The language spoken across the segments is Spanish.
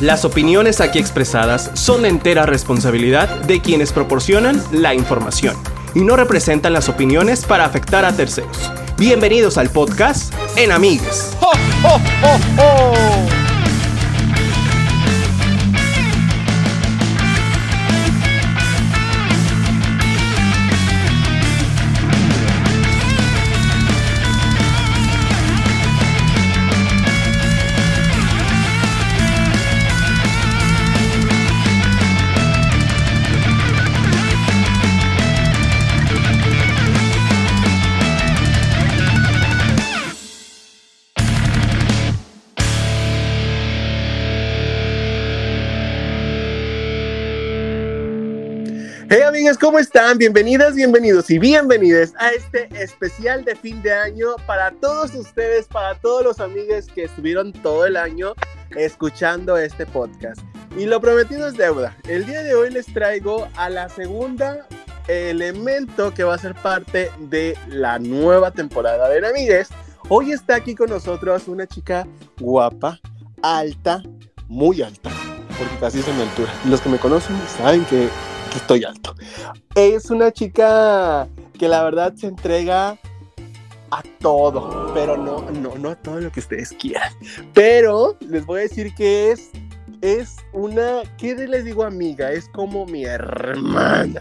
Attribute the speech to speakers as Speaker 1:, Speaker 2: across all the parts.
Speaker 1: Las opiniones aquí expresadas son de entera responsabilidad de quienes proporcionan la información y no representan las opiniones para afectar a terceros. Bienvenidos al podcast En Amigues. ¿Cómo están? Bienvenidas, bienvenidos y bienvenidas a este especial de fin de año para todos ustedes, para todos los amigos que estuvieron todo el año escuchando este podcast. Y lo prometido es deuda. El día de hoy les traigo a la segunda elemento que va a ser parte de la nueva temporada de Amigues. Hoy está aquí con nosotros una chica guapa, alta, muy alta, porque casi es en altura. Los que me conocen saben que que estoy alto. Es una chica que la verdad se entrega a todo, pero no, no, no a todo lo que ustedes quieran. Pero les voy a decir que es, es una, ¿qué les digo amiga? Es como mi hermana.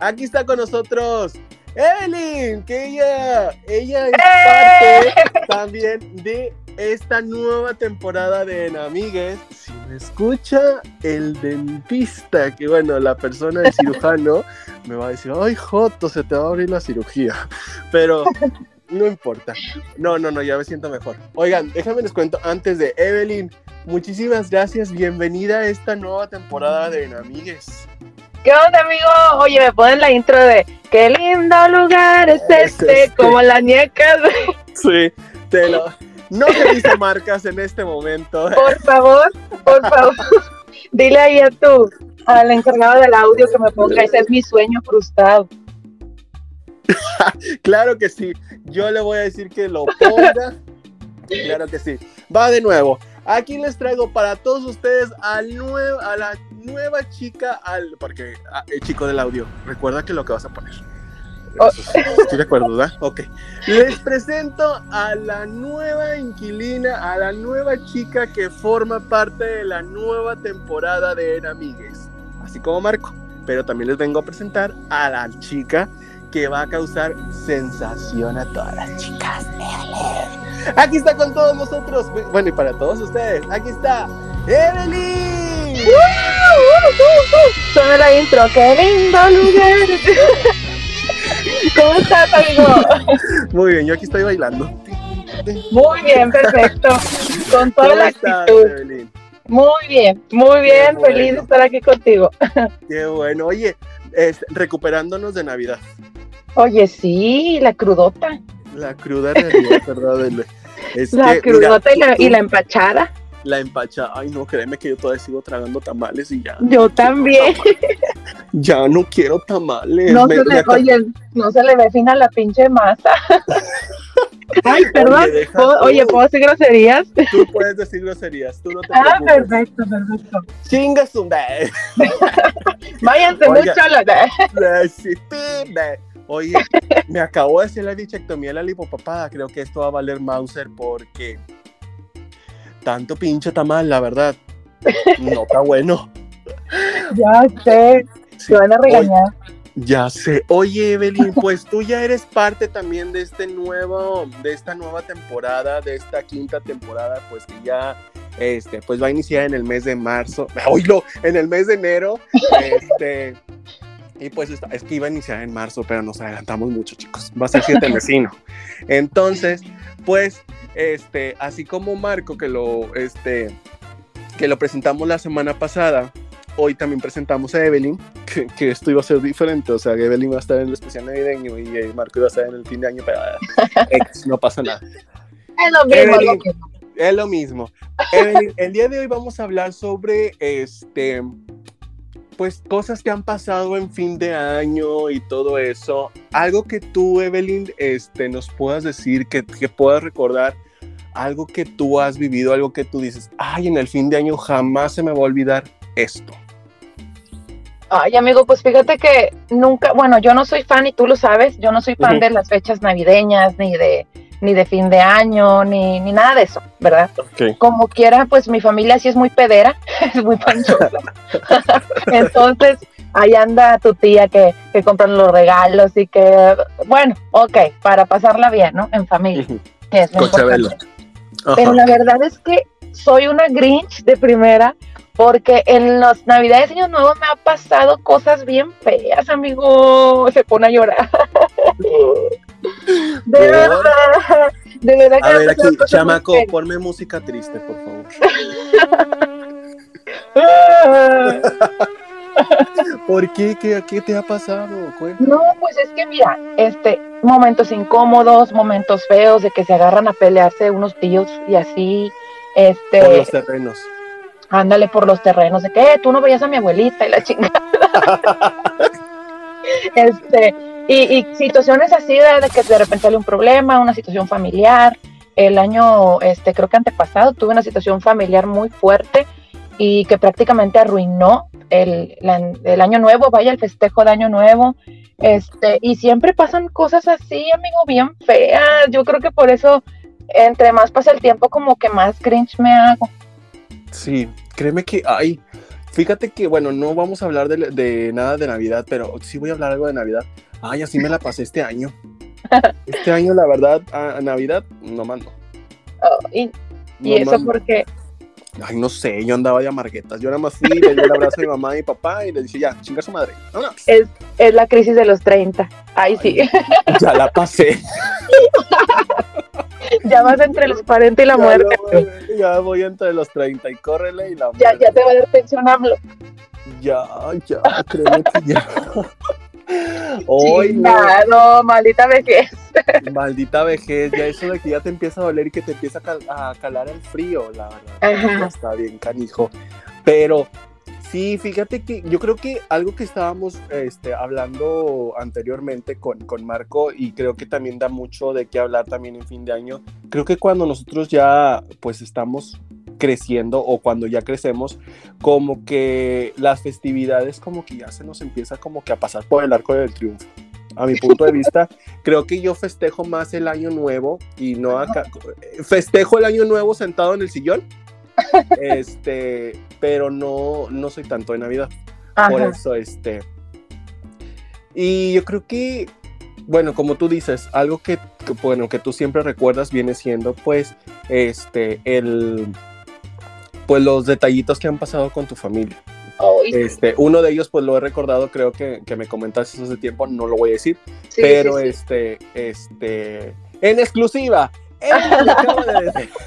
Speaker 1: Aquí está con nosotros Evelyn, que ella, ella es ¡Eh! parte también de esta nueva temporada de Enamigues. Si me escucha el dentista, que bueno, la persona de cirujano, me va a decir, ay, Joto, se te va a abrir la cirugía. Pero no importa. No, no, no, ya me siento mejor. Oigan, déjame les cuento antes de Evelyn. Muchísimas gracias, bienvenida a esta nueva temporada de Enamigues.
Speaker 2: ¿Qué onda, amigo? Oye, me ponen la intro de Qué lindo lugar es este, este. como la nieca.
Speaker 1: Sí, te lo, no se dice marcas en este momento.
Speaker 2: Por favor, por favor, dile ahí a tu, al encargado del audio que me ponga, ese es mi sueño frustrado.
Speaker 1: claro que sí, yo le voy a decir que lo ponga. Claro que sí. Va de nuevo. Aquí les traigo para todos ustedes a la nueva chica, al, porque ah, el chico del audio, recuerda que lo que vas a poner. Oh. Estoy de acuerdo, ¿verdad? Ok. Les presento a la nueva inquilina, a la nueva chica que forma parte de la nueva temporada de Enamigues, así como Marco. Pero también les vengo a presentar a la chica que va a causar sensación a todas las chicas. Aquí está con todos nosotros. Bueno, y para todos ustedes, aquí está Evelyn.
Speaker 2: Suena la intro. Qué lindo lugar. ¿Cómo estás, amigo?
Speaker 1: Muy bien, yo aquí estoy bailando.
Speaker 2: Muy bien, perfecto. Con toda la actitud. Muy bien, muy bien, feliz de estar aquí contigo.
Speaker 1: Qué bueno. Oye, recuperándonos de Navidad.
Speaker 2: Oye, sí, la crudota.
Speaker 1: La cruda realidad, ¿verdad?
Speaker 2: la crudota y, la, y la empachada
Speaker 1: la empacha, ay no, créeme que yo todavía sigo tragando tamales y ya.
Speaker 2: Yo también.
Speaker 1: Ya no quiero tamales.
Speaker 2: No, se, le, oye, no se le ve fina la pinche masa. Ay, perdón. Oye, ¿puedo decir groserías?
Speaker 1: Tú puedes decir groserías, tú no te
Speaker 2: Ah, perfecto, perfecto.
Speaker 1: Chingas un
Speaker 2: Váyanse mucho la
Speaker 1: Oye, me acabo de hacer la bichectomía de la lipopapada. Creo que esto va a valer Mauser porque tanto pinche tamal, la verdad. No está bueno.
Speaker 2: Ya sé, se van a regañar.
Speaker 1: ya sé. Oye, Evelyn, pues tú ya eres parte también de este nuevo, de esta nueva temporada, de esta quinta temporada, pues que ya este, pues va a iniciar en el mes de marzo. Oílo, en el mes de enero. Este. Y pues es que iba a iniciar en marzo, pero nos adelantamos mucho, chicos. Va a ser siete vecino. Entonces, pues este, así como Marco, que lo, este, que lo presentamos la semana pasada, hoy también presentamos a Evelyn, que, esto iba a ser diferente, o sea, que Evelyn va a estar en el especial navideño y eh, Marco iba a estar en el fin de año, pero eh, no pasa nada.
Speaker 2: Es lo mismo.
Speaker 1: es lo mismo. Evelyn, el día de hoy vamos a hablar sobre este pues cosas que han pasado en fin de año y todo eso. Algo que tú, Evelyn, este, nos puedas decir, que, que puedas recordar algo que tú has vivido, algo que tú dices, ay, en el fin de año jamás se me va a olvidar esto.
Speaker 2: Ay, amigo, pues fíjate que nunca, bueno, yo no soy fan y tú lo sabes, yo no soy fan de las fechas navideñas, ni de, ni de fin de año, ni, ni nada de eso, ¿verdad? Como quiera, pues mi familia sí es muy pedera, es muy panchosa. Entonces, ahí anda tu tía que, que compran los regalos y que, bueno, ok, para pasarla bien, ¿no? En familia. que es Pero la verdad es que soy una Grinch de primera porque en los Navidades y Años Nuevos me ha pasado cosas bien feas, amigo. Se pone a llorar. de verdad. De verdad
Speaker 1: que a ver, aquí, chamaco, ponme música triste, por favor. ¿Por qué? qué? ¿Qué te ha pasado?
Speaker 2: No, pues es que mira, este, momentos incómodos, momentos feos de que se agarran a pelearse unos tíos y así, este.
Speaker 1: Por los terrenos
Speaker 2: ándale por los terrenos, de que eh, tú no veías a mi abuelita y la chingada. este, y, situaciones así de, que de repente sale un problema, una situación familiar. El año, este, creo que antepasado, tuve una situación familiar muy fuerte y que prácticamente arruinó el, el año nuevo, vaya el festejo de año nuevo. Este, y siempre pasan cosas así, amigo, bien feas. Yo creo que por eso, entre más pasa el tiempo, como que más cringe me hago.
Speaker 1: Sí, créeme que hay. Fíjate que, bueno, no vamos a hablar de, nada de Navidad, pero sí voy a hablar algo de Navidad. Ay, así me la pasé este año. Este año, la verdad, a, Navidad no mando.
Speaker 2: Oh, ¿Y, eso por qué?
Speaker 1: Ay, no sé, yo andaba de amarguetas. Yo nada más fui, le di un abrazo a mi mamá y mi papá y le dije, ya, chinga su madre.
Speaker 2: Es, es la crisis de los 30. Ay, sí.
Speaker 1: Ya la pasé.
Speaker 2: ya vas entre los 40 y la muerte.
Speaker 1: Ya voy, entre los 30 y córrele y la
Speaker 2: muerte. Ya, ya te va a dar pensión
Speaker 1: Ya, ya, creo que ya.
Speaker 2: Hoy no. maldita vejez.
Speaker 1: Maldita vejez, ya eso de que ya te empieza a doler y que te empieza a, calar el frío, la verdad. Está bien, canijo. Pero Sí, fíjate que yo creo que algo que estábamos este, hablando anteriormente con, con Marco y creo que también da mucho de qué hablar también en fin de año, creo que cuando nosotros ya pues estamos creciendo o cuando ya crecemos, como que las festividades como que ya se nos empieza como que a pasar por el arco del triunfo. A mi punto de vista, creo que yo festejo más el año nuevo y no acá. Festejo el año nuevo sentado en el sillón este, pero no, no soy tanto de Navidad. Por eso, este. Y yo creo que, bueno, como tú dices, algo que, bueno, que tú siempre recuerdas viene siendo, pues, este, el, pues los detallitos que han pasado con tu familia. este, uno de ellos, pues lo he recordado, creo que, que me comentaste hace tiempo, no lo voy a decir, pero este, este, en exclusiva, él de decir.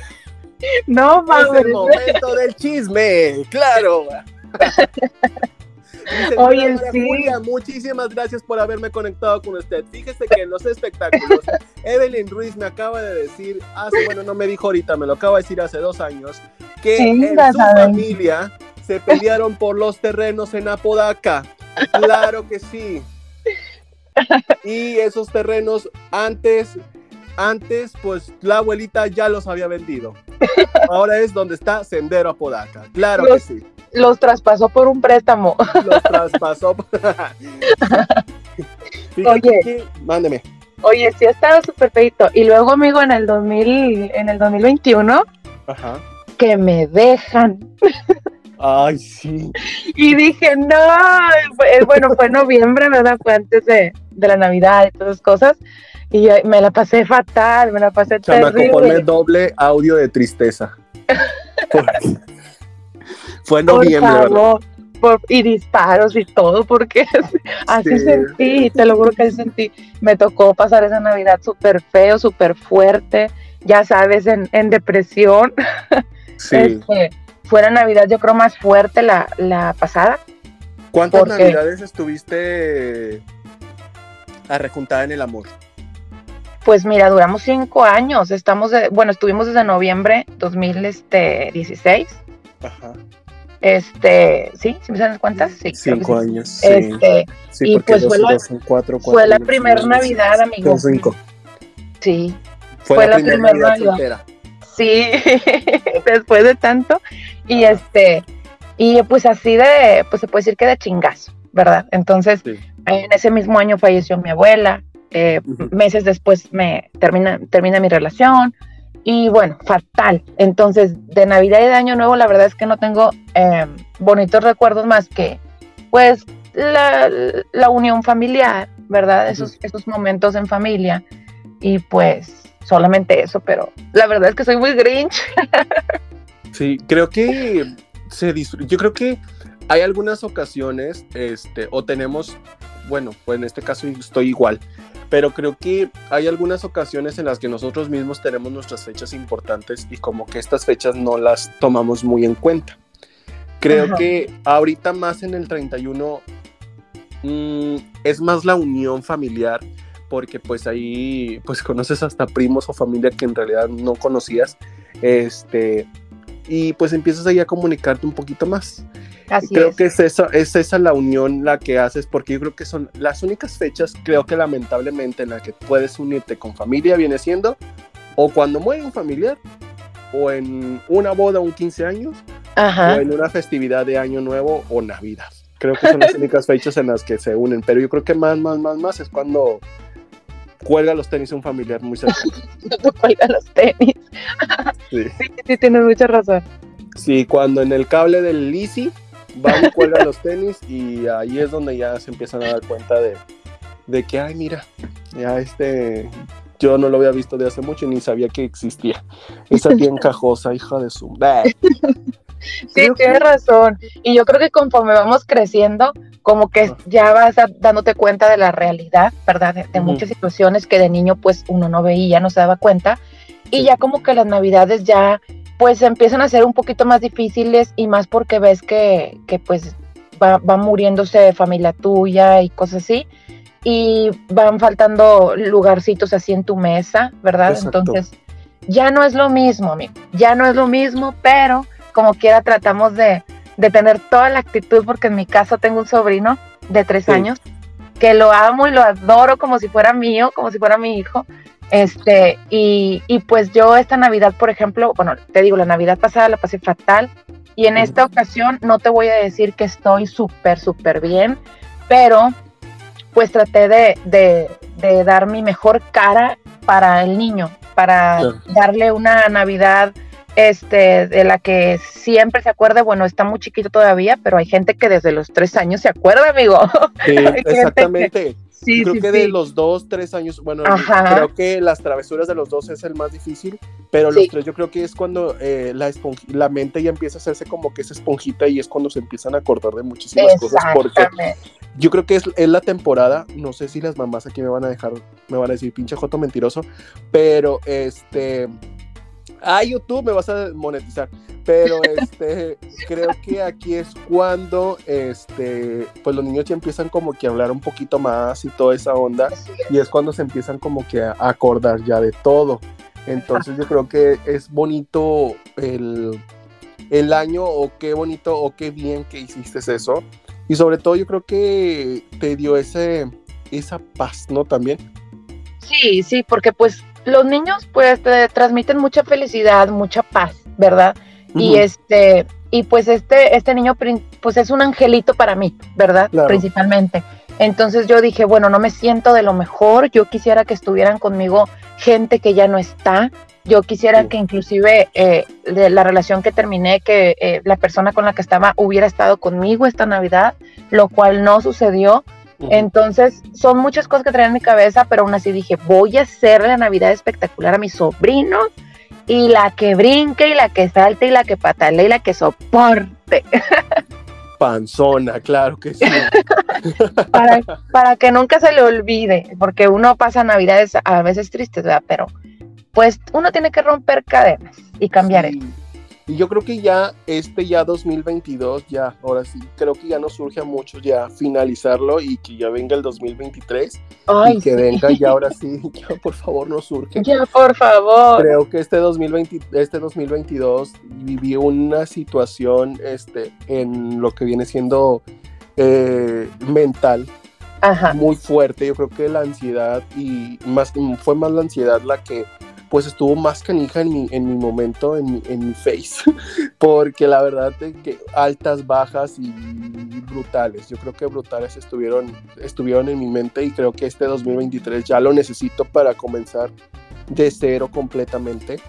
Speaker 2: No, mames.
Speaker 1: Es el momento del chisme, claro.
Speaker 2: Oye, sí.
Speaker 1: muchísimas gracias por haberme conectado con usted. Fíjese que en los espectáculos, Evelyn Ruiz me acaba de decir, hace, bueno, no me dijo ahorita, me lo acaba de decir hace dos años, que en su familia se pelearon por los terrenos en Apodaca. Claro que sí. Y esos terrenos antes antes, pues la abuelita ya los había vendido. Ahora es donde está Sendero Apodaca. Claro que sí.
Speaker 2: Los traspasó por un préstamo.
Speaker 1: Los traspasó.
Speaker 2: Oye,
Speaker 1: mándeme.
Speaker 2: Oye, sí ha estado súper feito. Y luego, amigo, en el 2000, en el 2021, Ajá. que me dejan.
Speaker 1: Ay, sí.
Speaker 2: Y dije, no, bueno, fue noviembre, ¿verdad? Fue antes de, de la Navidad y todas esas cosas. Y me la pasé fatal, me la pasé Chamaco, terrible.
Speaker 1: ponme doble audio de tristeza. Fue en noviembre,
Speaker 2: y disparos y todo, porque así sentí, te lo juro que así sentí. Me tocó pasar esa Navidad súper feo, súper fuerte, ya sabes, en, depresión. Sí. Este, fue la Navidad, yo creo, más fuerte la, la pasada.
Speaker 1: ¿Cuántas Navidades estuviste arrejuntada en el amor?
Speaker 2: Pues mira, duramos cinco años. Estamos, bueno, estuvimos desde noviembre 2016. Ajá. Este, sí, si me das cuentas, sí.
Speaker 1: Cinco años.
Speaker 2: Sí. Este, y pues fue, la, cuatro, fue la primera Navidad, amigo.
Speaker 1: cinco.
Speaker 2: Sí. Fue, la, primera, Navidad. sí, después de tanto. Y este, y pues así de, pues se puede decir que de chingazo, ¿verdad? Entonces, en ese mismo año falleció mi abuela, eh, meses después me termina, termina mi relación, y bueno, fatal. Entonces, de Navidad y de Año Nuevo, la verdad es que no tengo eh, bonitos recuerdos más que, pues, la, la unión familiar, ¿verdad? Esos, esos momentos en familia. Y pues, solamente eso, pero la verdad es que soy muy grinch.
Speaker 1: sí, creo que se yo creo que hay algunas ocasiones, este, o tenemos, bueno, pues en este caso estoy igual, pero creo que hay algunas ocasiones en las que nosotros mismos tenemos nuestras fechas importantes y como que estas fechas no las tomamos muy en cuenta. Creo que ahorita más en el 31 mm, es más la unión familiar porque pues ahí pues conoces hasta primos o familia que en realidad no conocías este y pues empiezas ahí a comunicarte un poquito más. creo que es esa, es esa la unión la que haces, porque yo creo que son las únicas fechas, creo que lamentablemente, en la que puedes unirte con familia, viene siendo o cuando muere un familiar, o en una boda, un 15 años, o en una festividad de Año Nuevo o Navidad. Creo que son las únicas fechas en las que se unen, pero yo creo que más, más, más, más es cuando cuelga los tenis un familiar muy cercano.
Speaker 2: cuelga los tenis. sí. sí, tienes mucha razón.
Speaker 1: Sí, cuando en el cable del Lisi van y cuelgan los tenis y ahí es donde ya se empiezan a dar cuenta de, de que, ay, mira, ya este, yo no lo había visto de hace mucho y ni sabía que existía. Esa tía encajosa, hija de su...
Speaker 2: Sí, tienes razón. Y yo creo que conforme vamos creciendo, como que ya vas dándote cuenta de la realidad, ¿verdad? De, muchas situaciones que de niño pues uno no veía, no se daba cuenta. Y ya como que las navidades ya pues empiezan a ser un poquito más difíciles y más porque ves que, que pues va, va muriéndose familia tuya y cosas así. Y van faltando lugarcitos así en tu mesa, ¿verdad? Entonces ya no es lo mismo, amigo. Ya no es lo mismo, pero como quiera tratamos de, tener toda la actitud, porque en mi caso tengo un sobrino de tres años que lo amo y lo adoro como si fuera mío, como si fuera mi hijo. Este, y, pues yo esta Navidad, por ejemplo, bueno, te digo, la Navidad pasada la pasé fatal y en esta ocasión no te voy a decir que estoy súper, súper bien, pero pues traté de, de, dar mi mejor cara para el niño, para darle una Navidad este, de la que siempre se acuerda, bueno, está muy chiquito todavía, pero hay gente que desde los tres años se acuerda, amigo.
Speaker 1: Sí, exactamente. Sí, creo que de los dos, tres años, bueno, creo que las travesuras de los dos es el más difícil, pero los tres yo creo que es cuando eh, la, la mente ya empieza a hacerse como que es esponjita y es cuando se empiezan a acordar de muchísimas cosas, porque yo creo que es, es, la temporada, no sé si las mamás aquí me van a dejar, me van a decir pinche joto mentiroso, pero este ah, YouTube me vas a monetizar. Pero este, creo que aquí es cuando este, pues los niños ya empiezan como que a hablar un poquito más y toda esa onda. Y es cuando se empiezan como que a acordar ya de todo. Entonces yo creo que es bonito el, el año o qué bonito o qué bien que hiciste eso. Y sobre todo yo creo que te dio ese, esa paz, ¿no? También.
Speaker 2: Sí, sí, porque pues los niños pues te transmiten mucha felicidad, mucha paz, ¿verdad? Y este, y pues este, este niño pues es un angelito para mí, ¿verdad? Principalmente. Entonces yo dije, bueno, no me siento de lo mejor, yo quisiera que estuvieran conmigo gente que ya no está, yo quisiera que inclusive eh, de la relación que terminé, que eh, la persona con la que estaba hubiera estado conmigo esta Navidad, lo cual no sucedió. Entonces, son muchas cosas que traía en mi cabeza, pero aún así dije, voy a hacer la Navidad espectacular a mi sobrino y la que brinque y la que salte y la que patale y la que soporte.
Speaker 1: Panzona, claro que sí.
Speaker 2: para, para, que nunca se le olvide, porque uno pasa Navidades a veces tristes, ¿verdad? Pero pues uno tiene que romper cadenas y cambiar eso.
Speaker 1: Y yo creo que ya este ya 2022, ya, ahora sí, creo que ya nos surge a muchos ya finalizarlo y que ya venga el 2023 y que venga ya ahora sí, ya por favor nos surge.
Speaker 2: Ya por favor.
Speaker 1: Creo que este 2020, este 2022 viví una situación este en lo que viene siendo eh, mental muy fuerte. Yo creo que la ansiedad y más fue más la ansiedad la que pues estuvo más canija en mi, en mi momento, en mi, en mi face, porque la verdad que altas, bajas y brutales, yo creo que brutales estuvieron, estuvieron en mi mente y creo que este 2023 ya lo necesito para comenzar de cero completamente.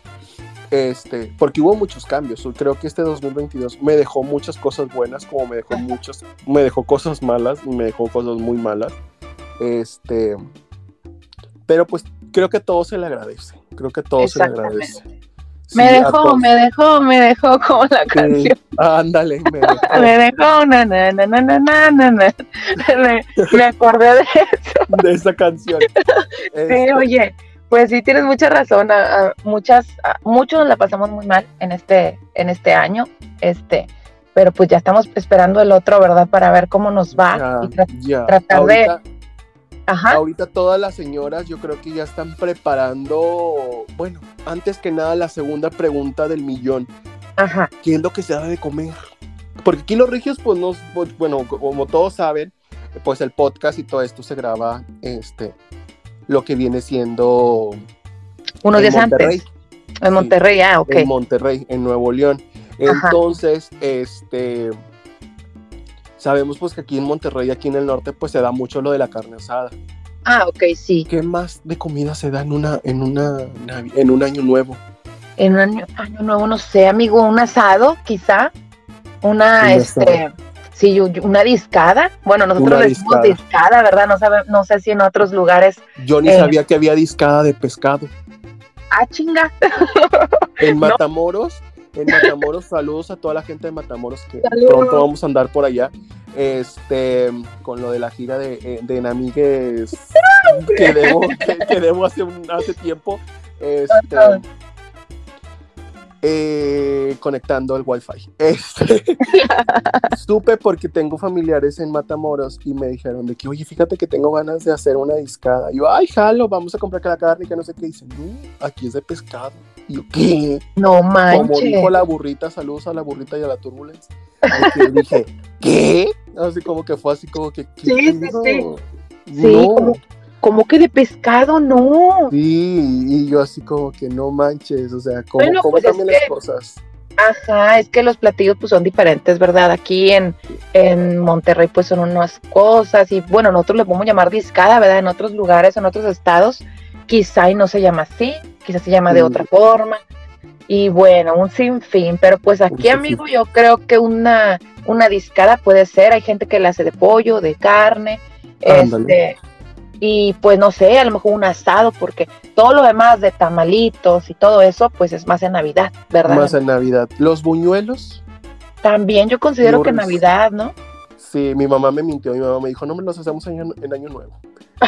Speaker 1: Este, porque hubo muchos cambios. Creo que este 2022 me dejó muchas cosas buenas, como me dejó muchas, me dejó cosas malas y me dejó cosas muy malas. Este, pero pues creo que todo se le agradece. Creo que todo se le agradece.
Speaker 2: me dejó, me dejó, me dejó como la canción.
Speaker 1: ándale,
Speaker 2: me dejó. me dejó, na, na, na, na, na, na, na. Me, me acordé de eso.
Speaker 1: De esa canción.
Speaker 2: sí, este, oye, pues sí, tienes mucha razón. A, muchas, muchos la pasamos muy mal en este, en este año. Este, pero pues ya estamos esperando el otro, ¿verdad? Para ver cómo nos va y tratar de
Speaker 1: Ajá. Ahorita todas las señoras yo creo que ya están preparando, bueno, antes que nada la segunda pregunta del millón.
Speaker 2: Ajá.
Speaker 1: ¿Qué es lo que se da de comer? Porque aquí los regios, pues no, pues, bueno, como todos saben, pues el podcast y todo esto se graba, este, lo que viene siendo...
Speaker 2: Unos días antes. En Monterrey, ah, ok.
Speaker 1: En Monterrey, en Nuevo León. Entonces, este Sabemos pues que aquí en Monterrey, aquí en el norte, pues se da mucho lo de la carne asada.
Speaker 2: Ah, ok, sí.
Speaker 1: ¿Qué más de comida se da en una, en una, en un año nuevo?
Speaker 2: En un año, nuevo, no sé, amigo, un asado, quizá. Una, este, sí, una discada. Bueno, nosotros le decimos discada, ¿verdad? No sabe, no sé si en otros lugares.
Speaker 1: Yo ni eh, sabía que había discada de pescado.
Speaker 2: Ah, chinga.
Speaker 1: En Matamoros en Matamoros. saludos a toda la gente de Matamoros que pronto vamos a andar por allá. Este, con lo de la gira de, eh, de Namigues que debo, que, debo hace, hace tiempo. Este, eh, conectando el wifi. Este, supe porque tengo familiares en Matamoros y me dijeron de que, oye, fíjate que tengo ganas de hacer una discada. Y yo, ay, jalo, vamos a comprar la carne, que no sé qué. Dicen, no, aquí es de pescado. Y.
Speaker 2: No manches.
Speaker 1: Como dijo la burrita, saludos a la burrita y a la turbulence. Y dije, ¿qué? Así como que fue así como que.
Speaker 2: Sí, sí, sí. Sí, como, que de pescado, no.
Speaker 1: Sí, y yo así como que no manches, o sea, como, bueno, pues las cosas.
Speaker 2: Ajá, es que los platillos pues son diferentes, ¿verdad? Aquí en, en Monterrey pues son unas cosas y bueno, nosotros le podemos llamar discada, ¿verdad? En otros lugares, en otros estados, quizá y no se llama así, quizás se llama de otra forma. Y bueno, un sinfín, pero pues aquí, amigo, yo creo que una, una discada puede ser. Hay gente que la hace de pollo, de carne, este, y pues no sé, a lo mejor un asado, porque todo lo demás de tamalitos y todo eso, pues es más en Navidad, ¿verdad?
Speaker 1: Más en Navidad. ¿Los buñuelos?
Speaker 2: También yo considero que Navidad, ¿no?
Speaker 1: Sí, mi mamá me mintió, mi mamá me dijo, no me los hacemos en Año, Nuevo.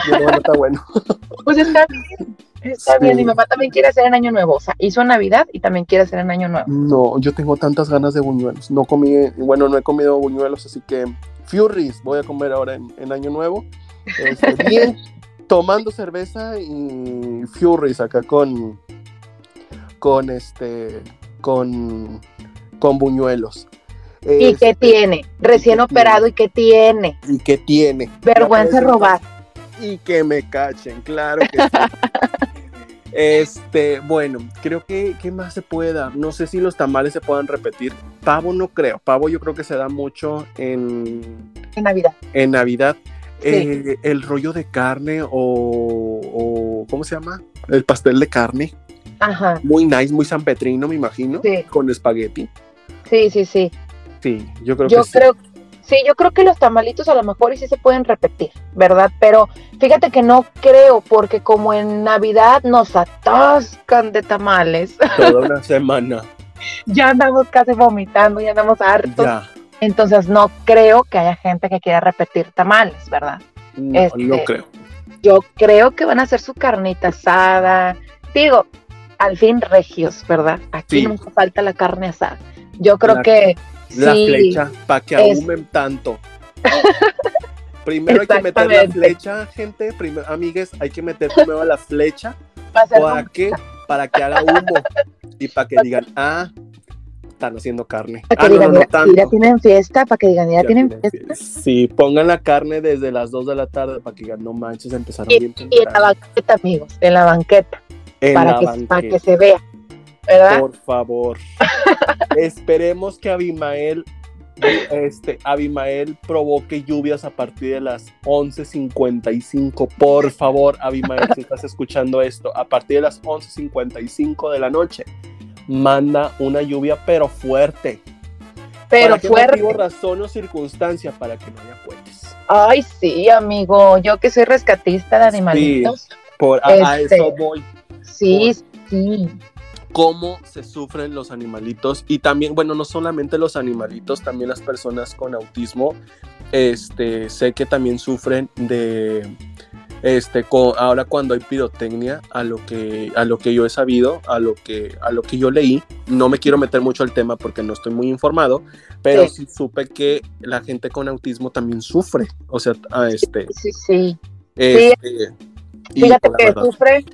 Speaker 1: Yo, no, está bueno.
Speaker 2: pues está bien. Está bien, mi mamá también quiere hacer en Año Nuevo. O sea, hizo en Navidad y también quiere hacer en Año Nuevo.
Speaker 1: No, yo tengo tantas ganas de buñuelos. No comí, bueno, no he comido buñuelos, así que Furies voy a comer ahora en, Año Nuevo. Este, bien, tomando cerveza y Furies acá con, con este, con, con buñuelos.
Speaker 2: ¿Y qué este, tiene? Recién operado, ¿y qué tiene?
Speaker 1: ¿Y qué tiene?
Speaker 2: Vergüenza robar.
Speaker 1: Y que me cachen, claro que sí. Este, bueno, creo que ¿qué más se puede dar? No sé si los tamales se puedan repetir. Pavo no creo. Pavo yo creo que se da mucho en...
Speaker 2: En Navidad.
Speaker 1: En Navidad. Eh, el rollo de carne o, ¿cómo se llama? El pastel de carne.
Speaker 2: Ajá.
Speaker 1: Muy nice, muy sanpetrino, me imagino. Sí. Con espagueti.
Speaker 2: Sí, sí, sí.
Speaker 1: Sí, yo creo
Speaker 2: yo
Speaker 1: que
Speaker 2: creo, Sí, yo creo que los tamalitos a lo mejor y sí se pueden repetir, ¿verdad? Pero fíjate que no creo, porque como en Navidad nos atascan de tamales.
Speaker 1: Toda una semana.
Speaker 2: ya andamos casi vomitando, ya andamos hartos. Entonces no creo que haya gente que quiera repetir tamales, ¿verdad?
Speaker 1: No, no este, creo.
Speaker 2: Yo creo que van a hacer su carnita asada. Digo, al fin regios, ¿verdad? Aquí nunca falta la carne asada. Yo creo que
Speaker 1: la flecha para que ahumen tanto. Primero hay que meter la flecha, gente. Primero, amigues, hay que meter primero la flecha. ¿Para que Para que haga humo. Y para que digan, ah, están haciendo carne.
Speaker 2: Para que
Speaker 1: ah,
Speaker 2: digan, ya tienen fiesta, para que digan, ya, tienen, fiesta.
Speaker 1: Sí, pongan la carne desde las 2 de la tarde para que digan, no manches, empezaron bien
Speaker 2: Y en la banqueta, amigos, en la banqueta. para que, para que se vea. ¿verdad?
Speaker 1: Por favor. Esperemos que Abimael este, Abimael provoque lluvias a partir de las 11.55. Por favor, Abimael, si estás escuchando esto, a partir de las 11.55 de la noche, manda una lluvia, pero fuerte.
Speaker 2: Pero fuerte.
Speaker 1: No razón o circunstancia para que no haya puentes.
Speaker 2: Ay, sí, amigo. Yo que soy rescatista de animalitos.
Speaker 1: por, a, este, eso voy.
Speaker 2: Sí, sí
Speaker 1: cómo se sufren los animalitos y también, bueno, no solamente los animalitos, también las personas con autismo, este, sé que también sufren de, este, ahora cuando hay pirotecnia, a lo que, a lo que yo he sabido, a lo que, a lo que yo leí, no me quiero meter mucho al tema porque no estoy muy informado, pero sí, supe que la gente con autismo también sufre, o sea, a este,
Speaker 2: sí, sí,
Speaker 1: este,
Speaker 2: Fíjate que sufre,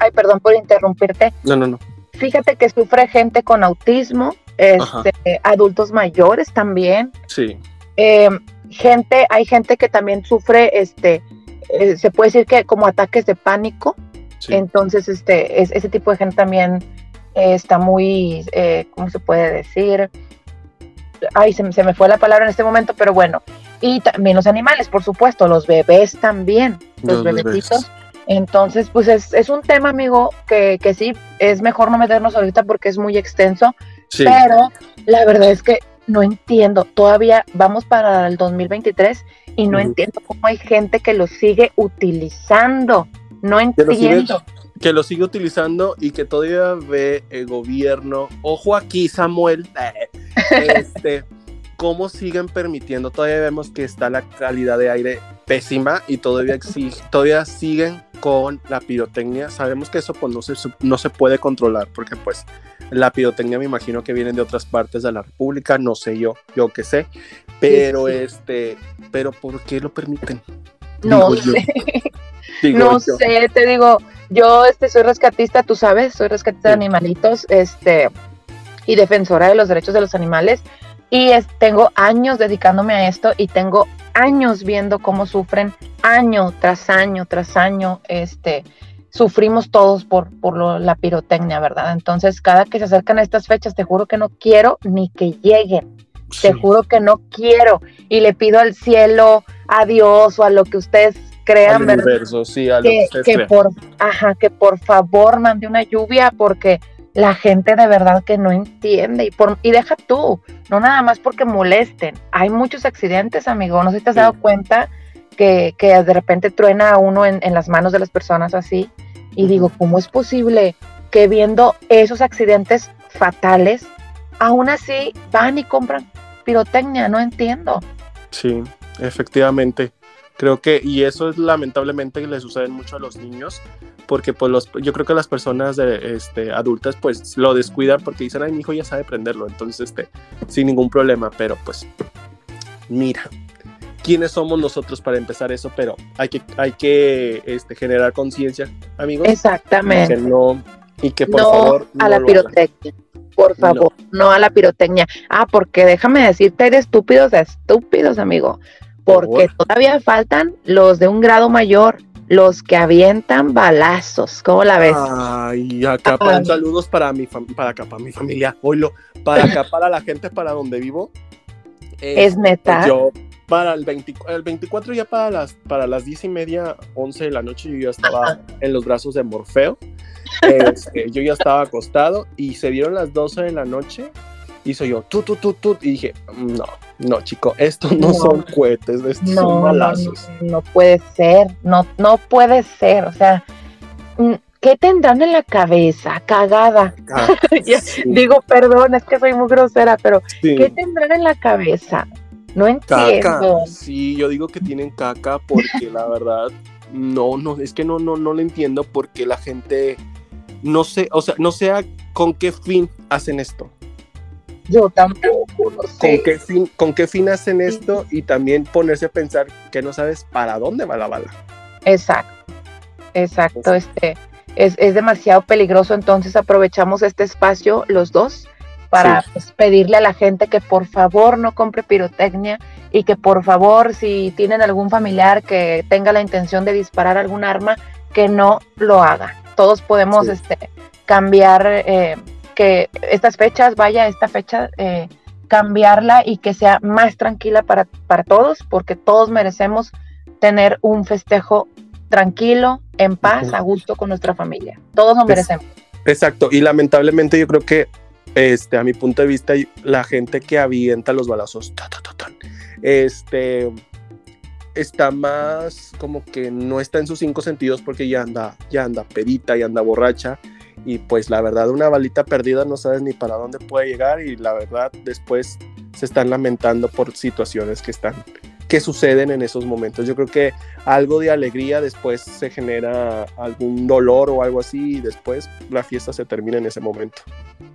Speaker 2: ay, perdón por interrumpirte.
Speaker 1: No, no, no
Speaker 2: Fíjate que sufre gente con autismo, este, adultos mayores también.
Speaker 1: Sí.
Speaker 2: Em, gente, hay gente que también sufre, este, eh, se puede decir que como ataques de pánico. Entonces, este, es, ese tipo de gente también eh, está muy, eh, ¿cómo se puede decir? Ay, se, me fue la palabra en este momento, pero bueno. Y también los animales, por supuesto, los bebés también, los, bebecitos. Entonces, pues es, un tema, amigo, que, que, sí, es mejor no meternos ahorita porque es muy extenso, pero la verdad es que no entiendo, todavía vamos para el 2023 y no entiendo cómo hay gente que lo sigue utilizando, no entiendo.
Speaker 1: Que lo, sigue, utilizando y que todavía ve el gobierno, ojo aquí Samuel, este, cómo siguen permitiendo, todavía vemos que está la calidad de aire pésima y todavía, todavía siguen con la pirotecnia. Sabemos que eso pues, no, se, no se puede controlar porque pues la pirotecnia me imagino que viene de otras partes de la República, no sé yo, yo qué sé, pero este, pero ¿por qué lo permiten?
Speaker 2: No sé. no sé, te digo, yo este soy rescatista, tú sabes, soy rescatista de animalitos, este y defensora de los derechos de los animales y tengo años dedicándome a esto y tengo años viendo cómo sufren año tras año tras año, este, sufrimos todos por, por la pirotecnia, ¿verdad? Entonces, cada que se acercan a estas fechas, te juro que no quiero ni que lleguen. Te juro que no quiero. Y le pido al cielo, a Dios o a lo que ustedes crean,
Speaker 1: ¿verdad? Universo, sí, a lo
Speaker 2: que, que por, ajá, que por favor mande una lluvia porque la gente de verdad que no entiende y, por, y deja tú, no nada más porque molesten. Hay muchos accidentes, amigo, no sé si te has dado cuenta que, de repente truena a uno en, las manos de las personas así y digo, ¿cómo es posible que viendo esos accidentes fatales, aún así van y compran pirotecnia? No entiendo.
Speaker 1: Sí, efectivamente. Creo que, y eso es lamentablemente que le sucede mucho a los niños, porque pues los, yo creo que las personas de, este, adultas pues lo descuidan porque dicen, ay, mi hijo ya sabe prenderlo, entonces, este, sin ningún problema, pero pues, mira, ¿quiénes somos nosotros para empezar eso? Pero hay que, hay que este, generar conciencia, amigos.
Speaker 2: Exactamente.
Speaker 1: no, y que por favor...
Speaker 2: a la pirotecnia. Por favor, no. a la pirotecnia. Ah, porque déjame decirte, eres estúpidos estúpidos, amigo porque todavía faltan los de un grado mayor, los que avientan balazos. ¿Cómo la ves?
Speaker 1: Ay, acá para saludos para mi para acá, para mi familia, oilo, para acá, para la gente para donde vivo.
Speaker 2: es neta.
Speaker 1: Yo para el, el 24 ya para las para las 10 y media, 11 de la noche yo ya estaba en los brazos de Morfeo. Este, yo ya estaba acostado y se dieron las 12 de la noche hizo yo, tú, tú, tú, tú, y dije, no, no, chico, estos no, son cohetes, estos son balazos.
Speaker 2: No, puede ser, no, no puede ser, o sea, mm, ¿qué tendrán en la cabeza? Cagada. Digo, perdón, es que soy muy grosera, pero ¿qué tendrán en la cabeza? No entiendo.
Speaker 1: Sí, yo digo que tienen caca porque la verdad, no, no, es que no, no, no lo entiendo porque la gente, no sé, o sea, no sé con qué fin hacen esto.
Speaker 2: Yo tampoco, no sé.
Speaker 1: ¿Con qué fin, con qué fin hacen esto? Y también ponerse a pensar que no sabes para dónde va la bala.
Speaker 2: Exacto, exacto. Este, es, demasiado peligroso, entonces aprovechamos este espacio los dos para pues, pedirle a la gente que por favor no compre pirotecnia y que por favor si tienen algún familiar que tenga la intención de disparar algún arma, que no lo haga. todos podemos este, cambiar eh, que estas fechas, vaya, esta fecha, eh, cambiarla y que sea más tranquila para, para todos, porque todos merecemos tener un festejo tranquilo, en paz, a gusto con nuestra familia. Todos lo merecemos.
Speaker 1: Exacto, y lamentablemente yo creo que este, a mi punto de vista, la gente que avienta los balazos, este, está más como que no está en sus cinco sentidos porque ya anda, ya anda pedita, ya anda borracha. Y pues la verdad, una balita perdida no sabes ni para dónde puede llegar y la verdad después se están lamentando por situaciones que están que suceden en esos momentos. Yo creo que algo de alegría después se genera algún dolor o algo así y después la fiesta se termina en ese momento.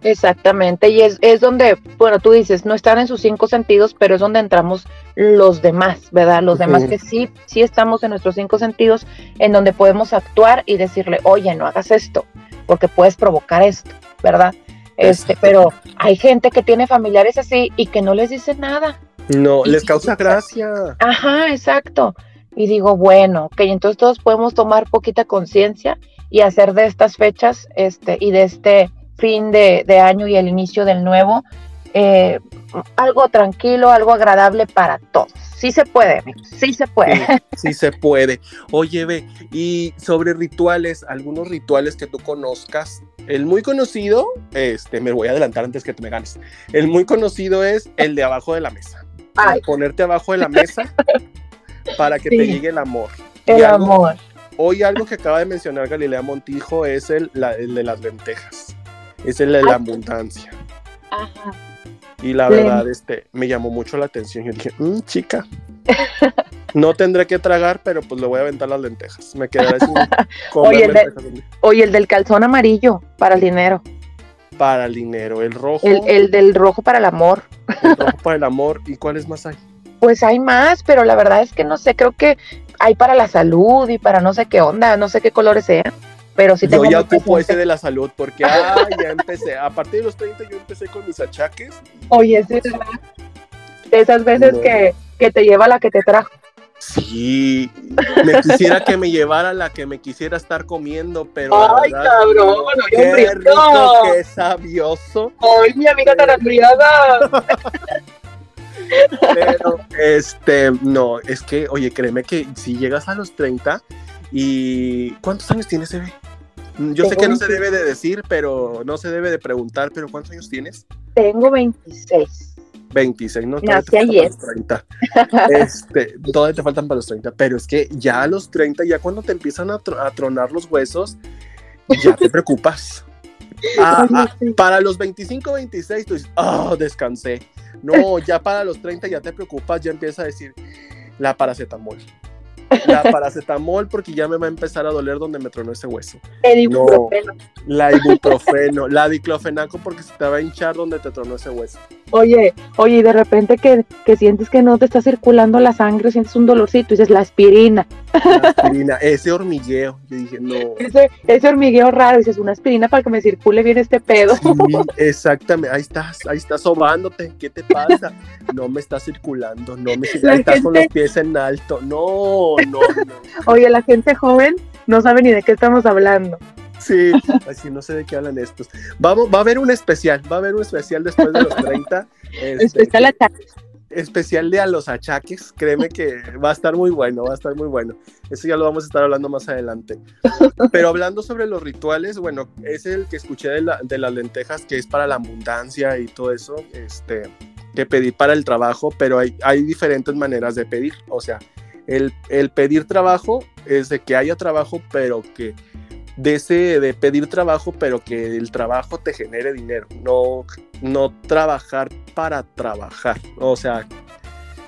Speaker 2: Exactamente, y es, es donde, bueno, tú dices, no están en sus cinco sentidos, pero es donde entramos los demás, ¿verdad? Los demás que sí, sí estamos en nuestros cinco sentidos, en donde podemos actuar y decirle, oye, no hagas esto, porque puedes provocar esto, ¿verdad? Este, pero hay gente que tiene familiares así y que no les dice nada.
Speaker 1: No, les causa gracia.
Speaker 2: Ajá, exacto. Y digo, bueno, ok, entonces todos podemos tomar poquita conciencia y hacer de estas fechas este, y de este fin de, año y el inicio del nuevo eh, algo tranquilo, algo agradable para todos. Sí se puede, sí se puede.
Speaker 1: Sí, se puede. Oye, ve, y sobre rituales, algunos rituales que tú conozcas. El muy conocido, este, me voy a adelantar antes que tú me ganes. El muy conocido es el de abajo de la mesa ponerte abajo de la mesa para que te llegue el amor.
Speaker 2: El amor.
Speaker 1: Hoy algo que acaba de mencionar Galilea Montijo es el, de las lentejas. Es el de la abundancia. Ajá. Y la verdad, este, me llamó mucho la atención. Yo dije, mmm, chica, no tendré que tragar, pero pues le voy a aventar las lentejas. Me quedaré sin
Speaker 2: oye, el oye, el del calzón amarillo para el dinero.
Speaker 1: Para el dinero, el rojo.
Speaker 2: El, del rojo para el amor.
Speaker 1: El rojo para el amor. ¿Y cuáles más hay?
Speaker 2: Pues hay más, pero la verdad es que no sé, creo que hay para la salud y para no sé qué onda, no sé qué colores sean. Pero sí tengo
Speaker 1: yo ya ocupo ese de la salud porque ah, ya empecé. A partir de los 30 yo empecé con mis achaques.
Speaker 2: Oye, es de esas veces que, que te lleva la que te trajo.
Speaker 1: Sí, me quisiera que me llevara la que me quisiera estar comiendo, pero.
Speaker 2: ¡Ay, cabrón!
Speaker 1: ¡Qué rico, qué sabioso!
Speaker 2: ¡Ay, mi amiga tan abriada!
Speaker 1: pero, este, no, es que, oye, créeme que si llegas a los 30 y. ¿Cuántos años tienes, Eve? Yo sé que no se debe de decir, pero no se debe de preguntar, pero ¿cuántos años tienes?
Speaker 2: Tengo 26.
Speaker 1: 26, ¿no?
Speaker 2: Te ayer.
Speaker 1: Los 30. Este, todavía te faltan para los 30, pero es que ya a los 30, ya cuando te empiezan a, tronar los huesos, ya te preocupas. Ah, ah, para los 25, 26, tú dices, oh, descansé. No, ya para los 30 ya te preocupas, ya empieza a decir la paracetamol la paracetamol porque ya me va a empezar a doler donde me tronó ese hueso.
Speaker 2: El ibuprofeno.
Speaker 1: la ibuprofeno, la diclofenaco porque se te va a hinchar donde te tronó ese hueso.
Speaker 2: Oye, oye, y de repente que, que sientes que no te está circulando la sangre, sientes un dolorcito, y dices la aspirina.
Speaker 1: La aspirina, ese hormigueo. Yo dije, no.
Speaker 2: Ese, ese hormigueo raro, dices, una aspirina para que me circule bien este pedo. Sí,
Speaker 1: exactamente, ahí estás, ahí estás sobándote, ¿qué te pasa? No me está circulando, no me ahí estás con los pies en alto, no, no, no.
Speaker 2: Oye, la gente joven no sabe ni de qué estamos hablando.
Speaker 1: Sí, así no sé de qué hablan estos. Vamos, va a haber un especial, va a haber un especial después de los 30.
Speaker 2: Este, especial achaques.
Speaker 1: Especial de a los achaques, créeme que va a estar muy bueno, va a estar muy bueno. Eso ya lo vamos a estar hablando más adelante. Pero hablando sobre los rituales, bueno, es el que escuché de, las lentejas, que es para la abundancia y todo eso, este, que pedir para el trabajo, pero hay, hay diferentes maneras de pedir. O sea, el, el pedir trabajo es de que haya trabajo, pero que de ese de pedir trabajo, pero que el trabajo te genere dinero, no, no trabajar para trabajar. O sea,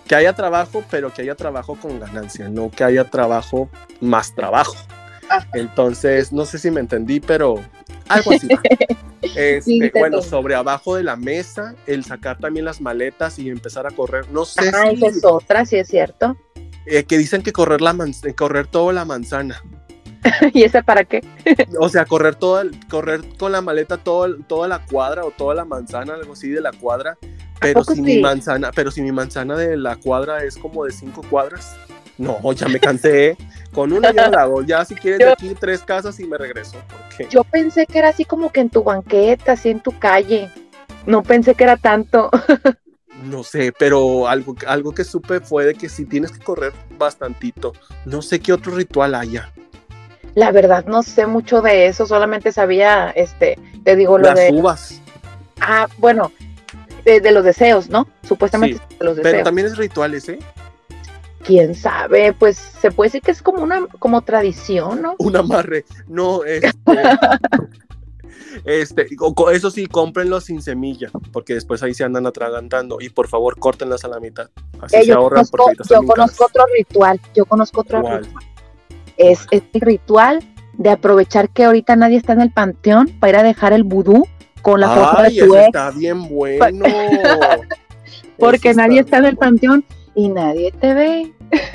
Speaker 1: que haya trabajo, pero que haya trabajo con ganancia, no que haya trabajo más trabajo. Entonces, no sé si me entendí, pero algo así. Este, bueno, sobre abajo de la mesa, el sacar también las maletas y empezar a correr. No sé
Speaker 2: ah, si. es otra, sí es cierto.
Speaker 1: Eh, que dicen que correr, la correr toda la manzana.
Speaker 2: ¿Y esa para qué?
Speaker 1: o sea, correr toda, correr con la maleta todo, toda la cuadra o toda la manzana, algo así de la cuadra. Pero si mi manzana, pero si mi manzana de la cuadra es como de cinco cuadras. No, ya me cansé. Con una ya la hago. Ya si quieres de aquí tres casas y me regreso.
Speaker 2: Yo pensé que era así como que en tu banqueta, así en tu calle. No pensé que era tanto.
Speaker 1: no sé, pero algo, algo que supe fue de que si tienes que correr bastantito. No sé qué otro ritual haya.
Speaker 2: La verdad no sé mucho de eso, solamente sabía, este, te digo lo
Speaker 1: Las
Speaker 2: de...
Speaker 1: uvas.
Speaker 2: Ah, bueno, de, los deseos, ¿no? Supuestamente de los deseos.
Speaker 1: Pero también es rituales, ¿eh?
Speaker 2: quién sabe, pues se puede decir que es como una como tradición, ¿no?
Speaker 1: Un amarre, no, este, este, eso sí, cómprenlo sin semilla, porque después ahí se andan atragantando y por favor córtenlas a la mitad, así se ahorran
Speaker 2: conozco, Yo conozco otro ritual, yo conozco otro ritual, es este ritual de aprovechar que ahorita nadie está en el panteón para ir a dejar el vudú con la foto de tu ex.
Speaker 1: está bien bueno.
Speaker 2: porque nadie está en el panteón y nadie te ve.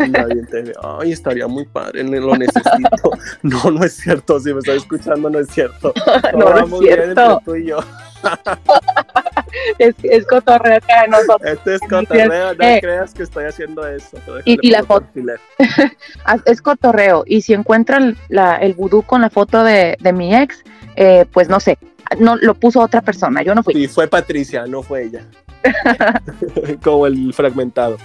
Speaker 1: Nadie te ve. Ay, estaría muy padre, lo necesito. No, no es cierto, si me estás escuchando, no es cierto.
Speaker 2: No, no, es cierto.
Speaker 1: tú y yo.
Speaker 2: Es, es cotorreo de nosotros.
Speaker 1: Este es cotorreo, no eh, creas que estoy haciendo eso.
Speaker 2: Y, y la foto. Es cotorreo. Y si encuentran la, el vudú con la foto de, de mi ex, eh, pues no sé, no lo puso otra persona, yo no fui.
Speaker 1: Sí, fue Patricia, no fue ella. Como el fragmentado.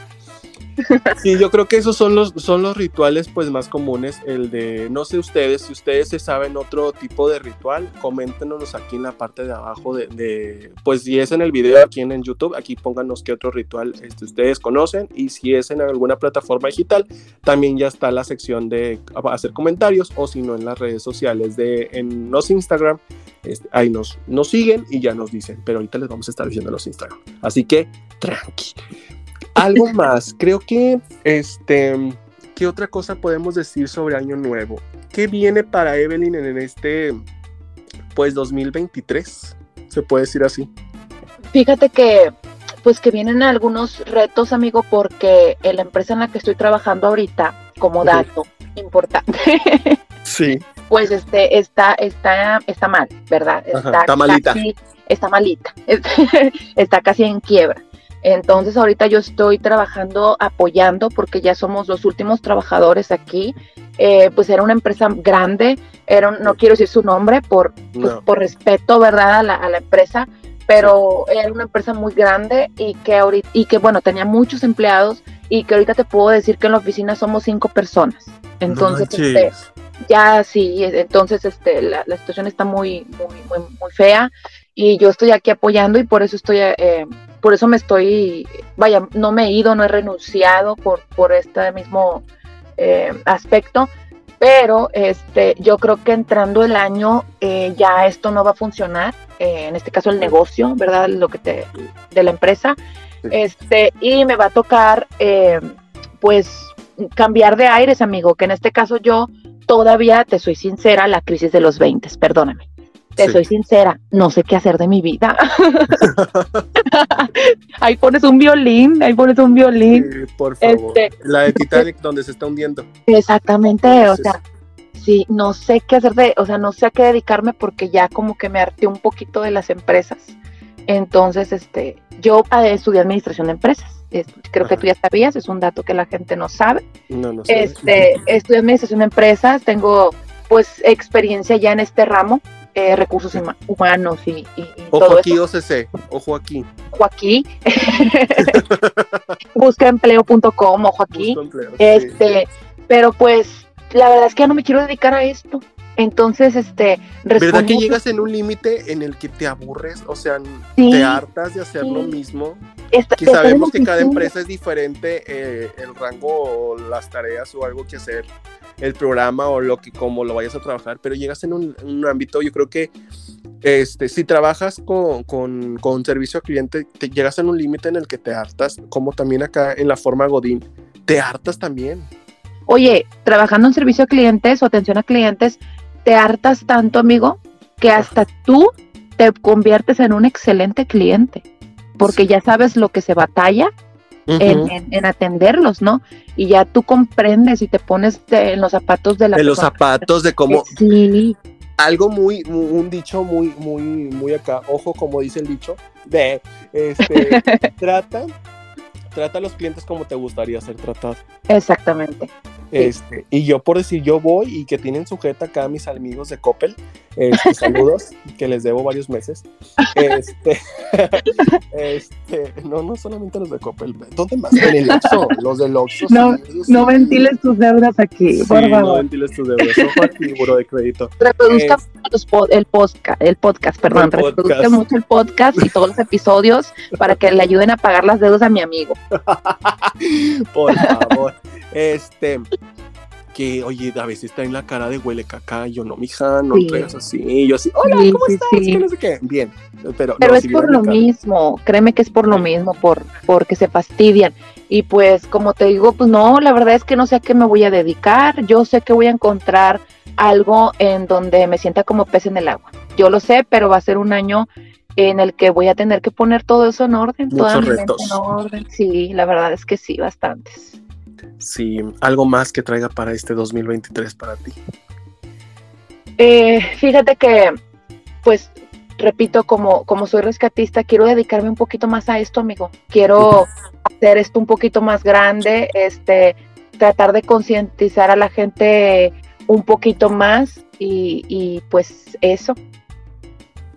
Speaker 1: Sí, yo creo que esos son los, son los rituales pues más comunes, el de, no sé ustedes, si ustedes se saben otro tipo de ritual, coméntenos aquí en la parte de abajo de, pues si es en el video aquí en, YouTube, aquí pónganos qué otro ritual este, ustedes conocen y si es en alguna plataforma digital, también ya está la sección de hacer comentarios o si no en las redes sociales de, en los Instagram, este, ahí nos, nos siguen y ya nos dicen, pero ahorita les vamos a estar diciendo los Instagram. Así que tranqui. Algo más, creo que, este, ¿qué otra cosa podemos decir sobre Año Nuevo? ¿Qué viene para Evelyn en este, pues, 2023? Se puede decir así.
Speaker 2: Fíjate que, pues, que vienen algunos retos, amigo, porque en la empresa en la que estoy trabajando ahorita, como dato importante,
Speaker 1: sí.
Speaker 2: pues, este, está, está, está mal, ¿verdad?
Speaker 1: Está, malita.
Speaker 2: está malita, está casi en quiebra. Entonces ahorita yo estoy trabajando, apoyando, porque ya somos los últimos trabajadores aquí. Eh, pues era una empresa grande, era no quiero decir su nombre por, pues, por respeto, ¿verdad? A la, a la empresa, pero era una empresa muy grande y que ahorita, y que bueno, tenía muchos empleados y que ahorita te puedo decir que en la oficina somos cinco personas. Entonces, este, ya sí, entonces este, la, la, situación está muy, muy, muy, muy fea y yo estoy aquí apoyando y por eso estoy, eh, por eso me estoy, vaya, no me he ido, no he renunciado por, por este mismo eh, aspecto, pero este, yo creo que entrando el año eh, ya esto no va a funcionar, en este caso el negocio, ¿verdad? Lo que te, de la empresa, este, y me va a tocar, pues, cambiar de aires, amigo, que en este caso yo todavía, te soy sincera, la crisis de los 20, perdóname te soy sincera, no sé qué hacer de mi vida. ahí pones un violín, ahí pones un violín.
Speaker 1: por favor. Este, la de Titanic donde se está hundiendo.
Speaker 2: Exactamente, o sea, sí, no sé qué hacer de, o sea, no sé a qué dedicarme porque ya como que me harté un poquito de las empresas. Entonces, este, yo eh, estudié administración de empresas. Creo que tú ya sabías, es un dato que la gente no sabe.
Speaker 1: No, no sé.
Speaker 2: Este, estudié administración de empresas, tengo pues experiencia ya en este ramo eh, recursos humanos y,
Speaker 1: ojo aquí OCC, ojo aquí.
Speaker 2: Ojo aquí. Buscaempleo.com, ojo aquí. este, pero pues la verdad es que ya no me quiero dedicar a esto. Entonces, este,
Speaker 1: ¿verdad que llegas en un límite en el que te aburres? O sea, te hartas de hacer lo mismo. que sabemos que cada empresa es diferente, eh, el rango o las tareas o algo que hacer el programa o lo que como lo vayas a trabajar, pero llegas en un, ámbito, yo creo que este, si trabajas con, con, servicio al cliente, te llegas en un límite en el que te hartas, como también acá en la forma Godín, te hartas también.
Speaker 2: Oye, trabajando en servicio a clientes o atención a clientes, te hartas tanto, amigo, que hasta tú te conviertes en un excelente cliente, porque ya sabes lo que se batalla en, atenderlos, ¿no? Y ya tú comprendes y te pones en los zapatos de la
Speaker 1: En los zapatos de cómo...
Speaker 2: Sí.
Speaker 1: Algo muy, un dicho muy, muy, muy acá, ojo como dice el dicho, de, este, tratan trata a los clientes como te gustaría ser tratado.
Speaker 2: Exactamente.
Speaker 1: Este, y yo por decir yo voy y que tienen sujeta acá a mis amigos de Coppel, este, saludos, que les debo varios meses. Este, este, no, no solamente los de Coppel, ¿dónde más? En el Oxxo, los del Oxxo.
Speaker 2: No, no ventiles tus deudas aquí, por favor.
Speaker 1: No ventiles tus deudas, ojo aquí, buro de crédito.
Speaker 2: Reproduzca el podcast, el podcast, perdón, reproduzca mucho el podcast y todos los episodios para que le ayuden a pagar las deudas a mi amigo.
Speaker 1: por favor. Este, que, oye, a veces está en la cara de huele caca, yo no, mija, no sí. así, y yo así, hola, ¿cómo estás? Que no sé qué, bien, pero,
Speaker 2: pero es por lo mismo, créeme que es por lo mismo, por porque se fastidian, y pues, como te digo, pues no, la verdad es que no sé a qué me voy a dedicar, yo sé que voy a encontrar algo en donde me sienta como pez en el agua, yo lo sé, pero va a ser un año en el que voy a tener que poner todo eso en orden,
Speaker 1: Muchos retos.
Speaker 2: en orden, sí, la verdad es que sí, bastantes
Speaker 1: si algo más que traiga para este 2023 para ti.
Speaker 2: Eh, fíjate que, pues, repito, como, como soy rescatista, quiero dedicarme un poquito más a esto, amigo. Quiero hacer esto un poquito más grande, este, tratar de concientizar a la gente un poquito más y, y pues eso.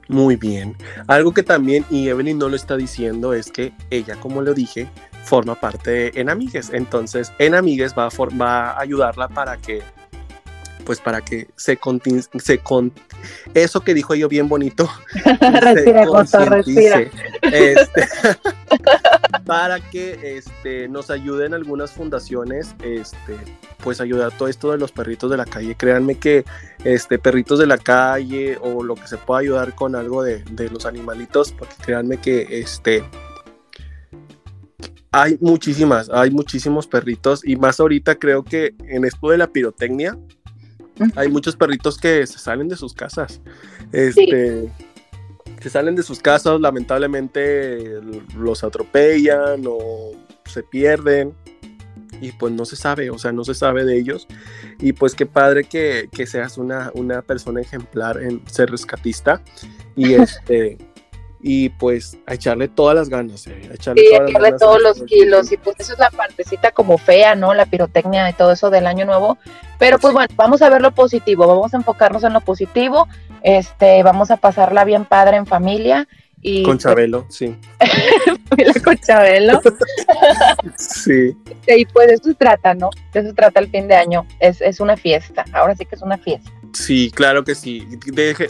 Speaker 1: Muy bien. Algo que también, y Evelyn no lo está diciendo, es que ella, como lo dije, forma parte de En Amigues. Entonces, En Amigues va a, va a ayudarla para que, pues para que se, se con eso que dijo yo bien bonito,
Speaker 2: respira, respira.
Speaker 1: Este, para que este, nos ayuden algunas fundaciones, este, pues ayudar todo esto de los perritos de la calle. Créanme que este, perritos de la calle o lo que se pueda ayudar con algo de, de los animalitos, porque créanme que este, hay muchísimas, hay muchísimos perritos y más ahorita creo que en esto de la pirotecnia hay muchos perritos que se salen de sus casas. Este, se salen de sus casas, lamentablemente los atropellan o se pierden y pues no se sabe, o sea, no se sabe de ellos. Y pues qué padre que, que seas una, una persona ejemplar en ser rescatista y este y pues a echarle todas las ganas, eh, a echarle,
Speaker 2: todos los kilos y pues eso es la partecita como fea, ¿no? La pirotecnia y todo eso del año nuevo, pero pues bueno, vamos a ver lo positivo, vamos a enfocarnos en lo positivo, este, vamos a pasarla bien padre en familia y
Speaker 1: con pues Chabelo, sí.
Speaker 2: con Chabelo.
Speaker 1: sí.
Speaker 2: Y pues de eso se trata, ¿no? De eso se trata el fin de año, es, es una fiesta, ahora sí que es una fiesta.
Speaker 1: Sí, claro que sí.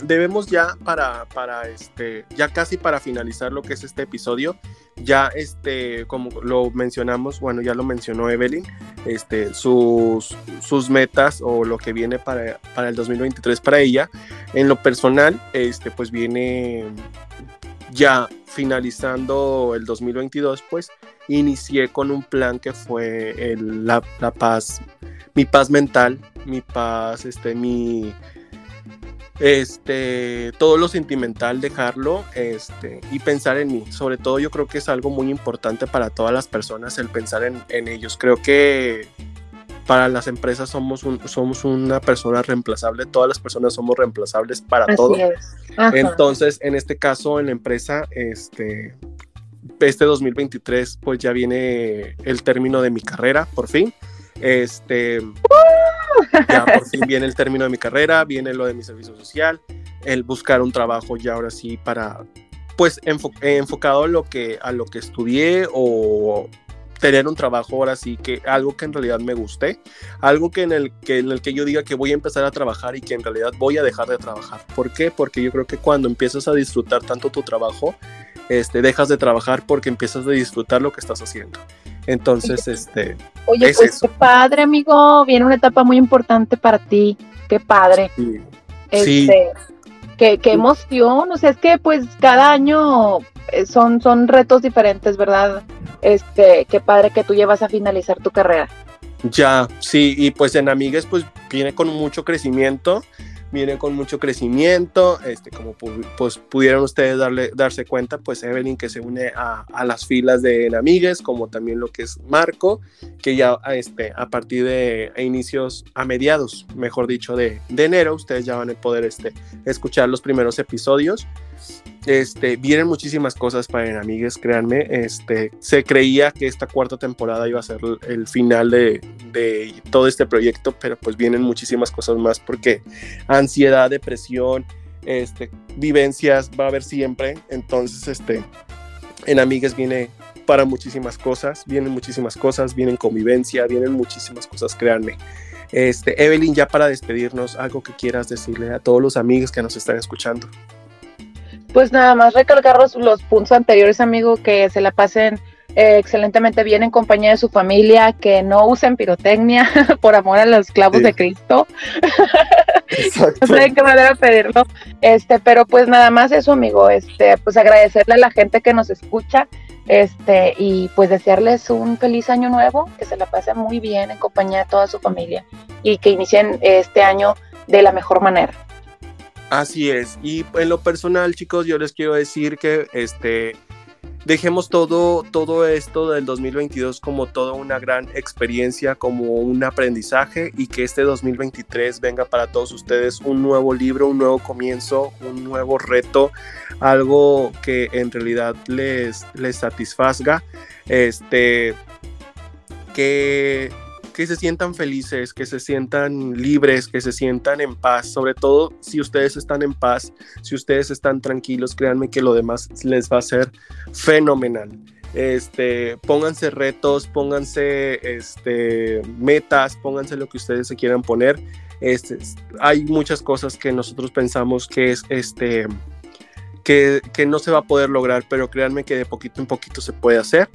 Speaker 1: debemos ya para, para este, ya casi para finalizar lo que es este episodio, ya este, como lo mencionamos, bueno, ya lo mencionó Evelyn, este, sus, sus metas o lo que viene para, para el 2023 para ella. En lo personal, este, pues viene ya finalizando el 2022, pues inicié con un plan que fue la, la paz mi paz mental, mi paz, este, mi, este, todo lo sentimental, dejarlo, este, y pensar en mí. Sobre todo yo creo que es algo muy importante para todas las personas el pensar en, ellos. Creo que para las empresas somos, somos una persona reemplazable, todas las personas somos reemplazables para todo. Entonces, en este caso, en la empresa, este, este 2023, pues ya viene el término de mi carrera, por fin. Este, ya por fin viene el término de mi carrera, viene lo de mi servicio social, el buscar un trabajo ya ahora sí para, pues enfocado a lo, que, a lo que estudié o tener un trabajo ahora sí que algo que en realidad me guste, algo que en el que en el que yo diga que voy a empezar a trabajar y que en realidad voy a dejar de trabajar. ¿Por qué? Porque yo creo que cuando empiezas a disfrutar tanto tu trabajo, este dejas de trabajar porque empiezas a disfrutar lo que estás haciendo. Entonces, este.
Speaker 2: Oye, pues qué padre, amigo. Viene una etapa muy importante para ti. Qué padre.
Speaker 1: Sí.
Speaker 2: Este, Qué, qué, emoción. O sea, es que pues cada año eh, son, son retos diferentes, ¿verdad? Este, qué padre que tú llevas a finalizar tu carrera.
Speaker 1: Ya, sí, y pues en Amigues, pues viene con mucho crecimiento viene con mucho crecimiento, este, como pues, pudieron ustedes darle, darse cuenta, pues Evelyn que se une a, a, las filas de Enamigues, como también lo que es Marco, que ya este, a partir de inicios, a mediados, mejor dicho, de, de, enero, ustedes ya van a poder este, escuchar los primeros episodios. Este, vienen muchísimas cosas para Enamigues, créanme. Este, se creía que esta cuarta temporada iba a ser el final de, todo este proyecto, pero pues vienen muchísimas cosas más porque ansiedad, depresión, este, vivencias va a haber siempre. Entonces, este, Enamigues viene para muchísimas cosas, vienen muchísimas cosas, vienen convivencia, vienen muchísimas cosas, créanme. Este, Evelyn, ya para despedirnos, algo que quieras decirle a todos los amigos que nos están escuchando.
Speaker 2: Pues nada más recalcar los, puntos anteriores, amigo, que se la pasen eh, excelentemente bien en compañía de su familia, que no usen pirotecnia por amor a los clavos de Cristo. no sé en qué manera pedirlo. Este, pero pues nada más eso, amigo. Este, pues agradecerle a la gente que nos escucha. Este, y pues desearles un feliz año nuevo, que se la pasen muy bien en compañía de toda su familia y que inicien este año de la mejor manera.
Speaker 1: Así es. Y en lo personal, chicos, yo les quiero decir que este dejemos todo, todo esto del 2022 como toda una gran experiencia, como un aprendizaje y que este 2023 venga para todos ustedes un nuevo libro, un nuevo comienzo, un nuevo reto, algo que en realidad les, les satisfazga. Este, que que se sientan felices, que se sientan libres, que se sientan en paz. Sobre todo si ustedes están en paz, si ustedes están tranquilos, créanme que lo demás les va a ser fenomenal. Este, pónganse retos, pónganse este, metas, pónganse lo que ustedes se quieran poner. Este, hay muchas cosas que nosotros pensamos que es este que, que, no se va a poder lograr, pero créanme que de poquito en poquito se puede hacer.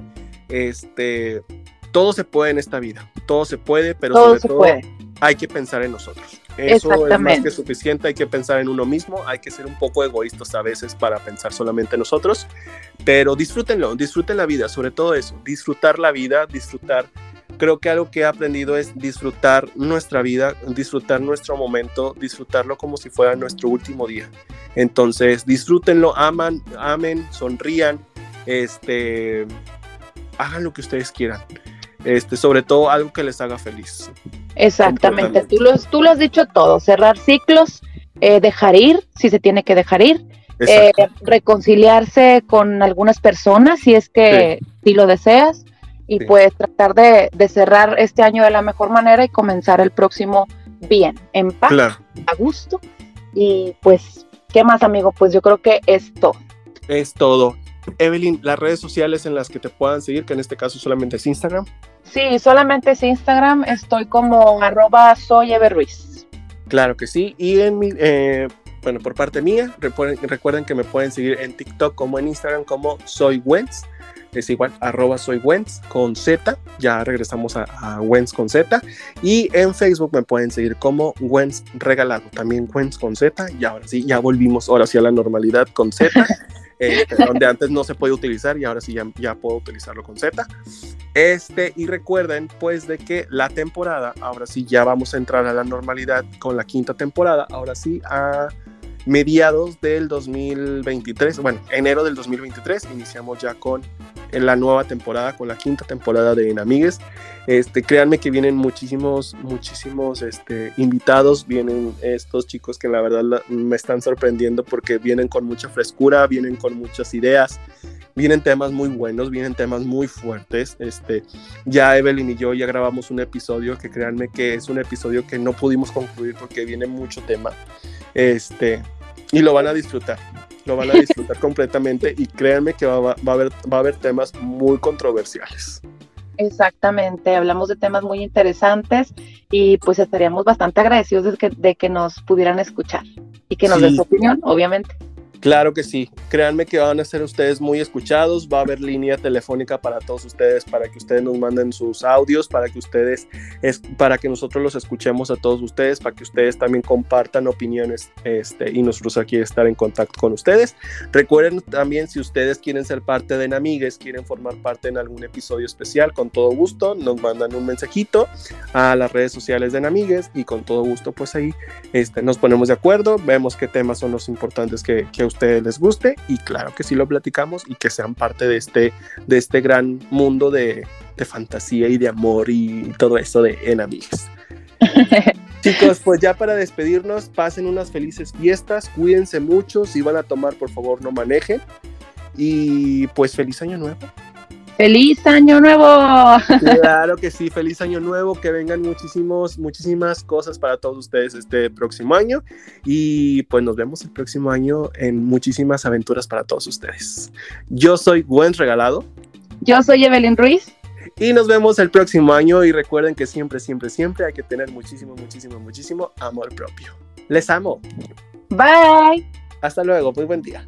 Speaker 1: Este, todo se puede en esta vida, todo se puede, pero sobre todo hay que pensar en nosotros. Eso es más que suficiente, hay que pensar en uno mismo, hay que ser un poco egoístas a veces para pensar solamente en nosotros, pero disfrútenlo, disfruten la vida, sobre todo eso, disfrutar la vida, disfrutar. Creo que algo que he aprendido es disfrutar nuestra vida, disfrutar nuestro momento, disfrutarlo como si fuera nuestro último día. Entonces, disfrútenlo, aman, amen, sonrían, este, hagan lo que ustedes quieran este, sobre todo algo que les haga feliz.
Speaker 2: Exactamente, tú lo, tú lo has dicho todo, cerrar ciclos, eh, dejar ir, si se tiene que dejar ir, eh, reconciliarse con algunas personas si es que si lo deseas y pues tratar de, cerrar este año de la mejor manera y comenzar el próximo bien, en paz, a gusto y pues, ¿qué más amigo? Pues yo creo que es todo.
Speaker 1: Es todo. Evelyn, las redes sociales en las que te puedan seguir, que en este caso solamente es Instagram.
Speaker 2: Sí, solamente es Instagram, estoy como arroba soy Ruiz.
Speaker 1: Claro que sí, y en mi, eh, bueno, por parte mía, recuerden, que me pueden seguir en TikTok como en Instagram como soy Wens, es igual, arroba soy con Z, ya regresamos a, a Wens con Z, y en Facebook me pueden seguir como Wens Regalado, también Wens con Z, y ahora sí, ya volvimos ahora sí a la normalidad con Z. Este, donde antes no se puede utilizar y ahora sí ya, ya puedo utilizarlo con Z. Este, y recuerden pues de que la temporada, ahora sí ya vamos a entrar a la normalidad con la quinta temporada, ahora sí a mediados del 2023, bueno, enero del 2023, iniciamos ya con la nueva temporada, con la quinta temporada de Enamigues. Este, créanme que vienen muchísimos, muchísimos este, invitados, vienen estos chicos que la verdad me están sorprendiendo porque vienen con mucha frescura, vienen con muchas ideas, vienen temas muy buenos, vienen temas muy fuertes. Este, ya Evelyn y yo ya grabamos un episodio que créanme que es un episodio que no pudimos concluir porque viene mucho tema. Este, y lo van a disfrutar, lo van a disfrutar completamente y créanme que va, va, a haber, va a haber temas muy controversiales.
Speaker 2: Exactamente, hablamos de temas muy interesantes y pues estaríamos bastante agradecidos de que, de que nos pudieran escuchar y que nos den su opinión, obviamente.
Speaker 1: Claro que sí, créanme que van a ser ustedes muy escuchados, va a haber línea telefónica para todos ustedes, para que ustedes nos manden sus audios, para que ustedes, es, para que nosotros los escuchemos a todos ustedes, para que ustedes también compartan opiniones este, y nosotros aquí estar en contacto con ustedes. Recuerden también si ustedes quieren ser parte de Namigues, quieren formar parte en algún episodio especial, con todo gusto, nos mandan un mensajito a las redes sociales de Namigues y con todo gusto pues ahí este, nos ponemos de acuerdo, vemos qué temas son los importantes que, que ustedes les guste y claro que sí lo platicamos y que sean parte de este, de este gran mundo de, de fantasía y de amor y todo eso de Enamigues. Chicos, pues ya para despedirnos, pasen unas felices fiestas, cuídense mucho, si van a tomar, por favor, no manejen. Y pues feliz año nuevo.
Speaker 2: ¡Feliz año nuevo!
Speaker 1: Claro que sí, feliz año nuevo, que vengan muchísimos, muchísimas cosas para todos ustedes este próximo año y pues nos vemos el próximo año en muchísimas aventuras para todos ustedes. Yo soy Gwen Regalado.
Speaker 2: Yo soy Evelyn Ruiz.
Speaker 1: Y nos vemos el próximo año y recuerden que siempre, siempre, siempre hay que tener muchísimo, muchísimo, muchísimo amor propio. Les amo.
Speaker 2: Bye.
Speaker 1: Hasta luego, muy buen día.